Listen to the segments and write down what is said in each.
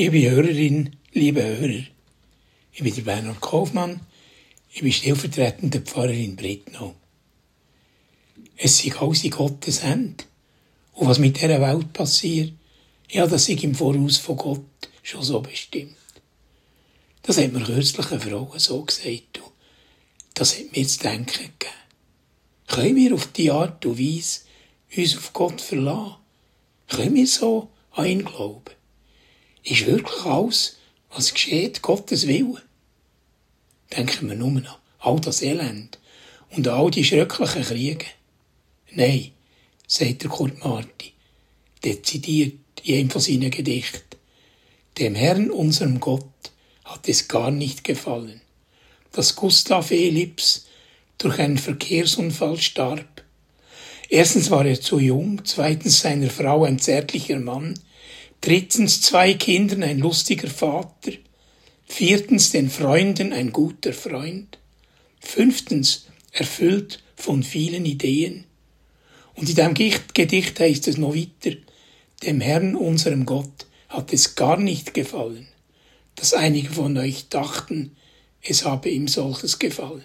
Liebe Hörerin, liebe Hörer, ich bin der Bernhard Kaufmann, ich bin stellvertretender Pfarrer in Britnau. Es alles in Gottes Hände. Und was mit dieser Welt passiert, ja, das ist im Voraus von Gott schon so bestimmt. Das hat mir kürzlich eine Frau so gesagt. Und das hat mir zu denken gegeben. Können wir auf die Art und Weise uns auf Gott verlassen? Können wir so an ihn glauben? Ist wirklich alles, was geschieht, Gottes Wille? Denken wir nur an all das Elend und all die schrecklichen Kriege. Nein, sagt der Kurt Marti, dezidiert in einem von seinen Gedichten. Dem Herrn, unserem Gott, hat es gar nicht gefallen, dass Gustav. Lips durch einen Verkehrsunfall starb. Erstens war er zu jung, zweitens seiner Frau ein zärtlicher Mann, drittens zwei Kindern ein lustiger Vater, viertens den Freunden ein guter Freund, fünftens erfüllt von vielen Ideen. Und in dem Gedicht heißt es noch weiter, dem Herrn unserem Gott hat es gar nicht gefallen, dass einige von euch dachten, es habe ihm solches gefallen.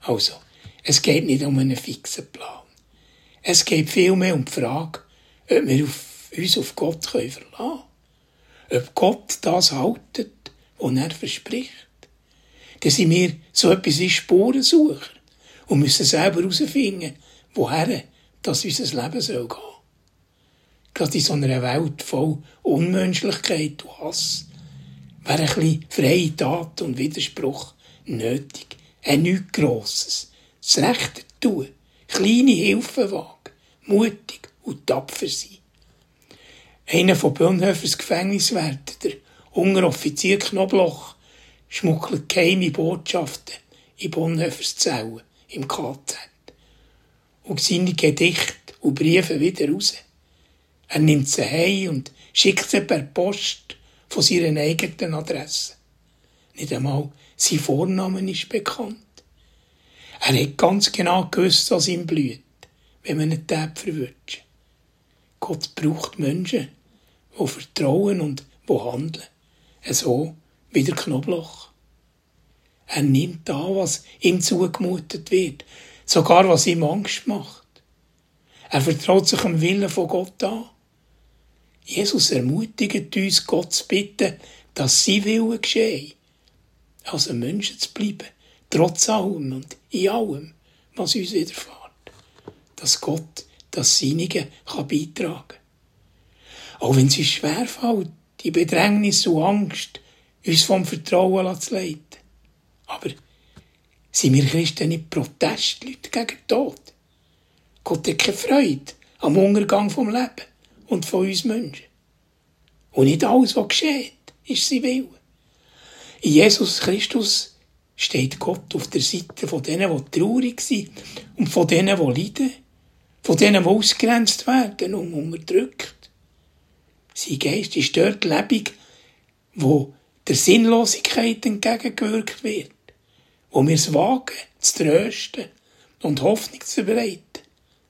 Also, es geht nicht um einen fixen Plan. Es geht vielmehr um die Frage, ob wir auf, uns auf Gott können verlassen können. Ob Gott das haltet, was er verspricht. Dann sind wir so etwas wie Spurensucher und müssen selber herausfinden, woher das unser Leben soll gehen. Gerade in so einer Welt voll Unmenschlichkeit und Hass wäre ein bisschen freie Tat und Widerspruch nötig. Ein nichts Grosses. Das Rechte tun. Kleine Hilfen wagen. Mutig und tapfer sein. Einer von Bonhoeffers Gefängniswärter, der Unteroffizier Knobloch, schmuggelt geheime Botschaften in Bonhoeffers Zellen im KZ. Und seine Gedichte und Briefe wieder raus. Er nimmt sie heim und schickt sie per Post von seiner eigenen Adresse. Nicht einmal sein Vorname ist bekannt. Er hat ganz genau gewusst, was ihm blüht, wenn man einen Tab verwünscht. Gott braucht Menschen, die vertrauen und die handeln. So wie der Knoblauch. Er nimmt an, was ihm zugemutet wird, sogar was ihm Angst macht. Er vertraut sich am Willen von Gott an. Jesus ermutigt uns, Gott zu bitten, dass sein Wille geschehe. Also Menschen zu bleiben, trotz allem und in allem, was uns widerfährt. Dass Gott das Seinige kann beitragen kann. Auch wenn es uns schwerfällt, die Bedrängnis und Angst, uns vom Vertrauen zu leiten. Aber sind wir Christen nicht Protestleute gegen den Tod? Gott hat keine Freude am Untergang vom Leben und von uns Menschen. Und nicht alles, was geschieht, ist sein Wille. In Jesus Christus steht Gott auf der Seite von denen, die traurig sind und von denen, die leiden, von denen, die ausgrenzt werden und unterdrückt. Sein Geist ist dort lebendig, wo der Sinnlosigkeit entgegengewirkt wird, wo wir es wagen, zu trösten und Hoffnung zu verbreiten,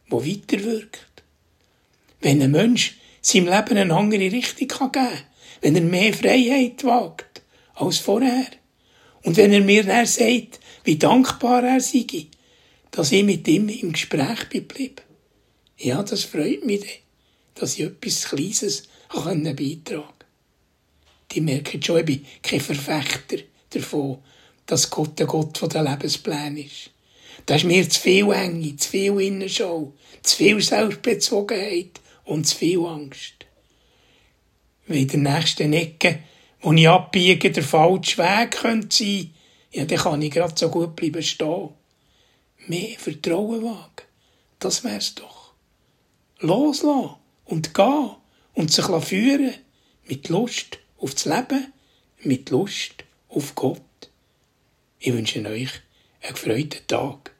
wo weiterwirkt. Wenn ein Mensch seinem Leben eine andere Richtung geben kann, wenn er mehr Freiheit wagt als vorher. Und wenn er mir dann sagt, wie dankbar er sei, dass ich mit ihm im Gespräch bin Ja, das freut mich, dass ich etwas Kleines beitragen kann. Die merken schon, ich bin kein Verfechter davon, dass Gott der Gott der Lebenspläne ist. Da ist mir zu viel Enge, zu viel Innenschau, zu viel Selbstbezogenheit, und zu viel Angst. Weil in der nächsten Ecke, wo ich abbiege, der falsche Weg könnte sein, ja, dann kann ich gerade so gut bleiben stehen. Mehr Vertrauen wagen, das wär's doch. Loslassen und gehen und sich führen mit Lust auf das Leben, mit Lust auf Gott. Ich wünsche euch einen gefreuten Tag.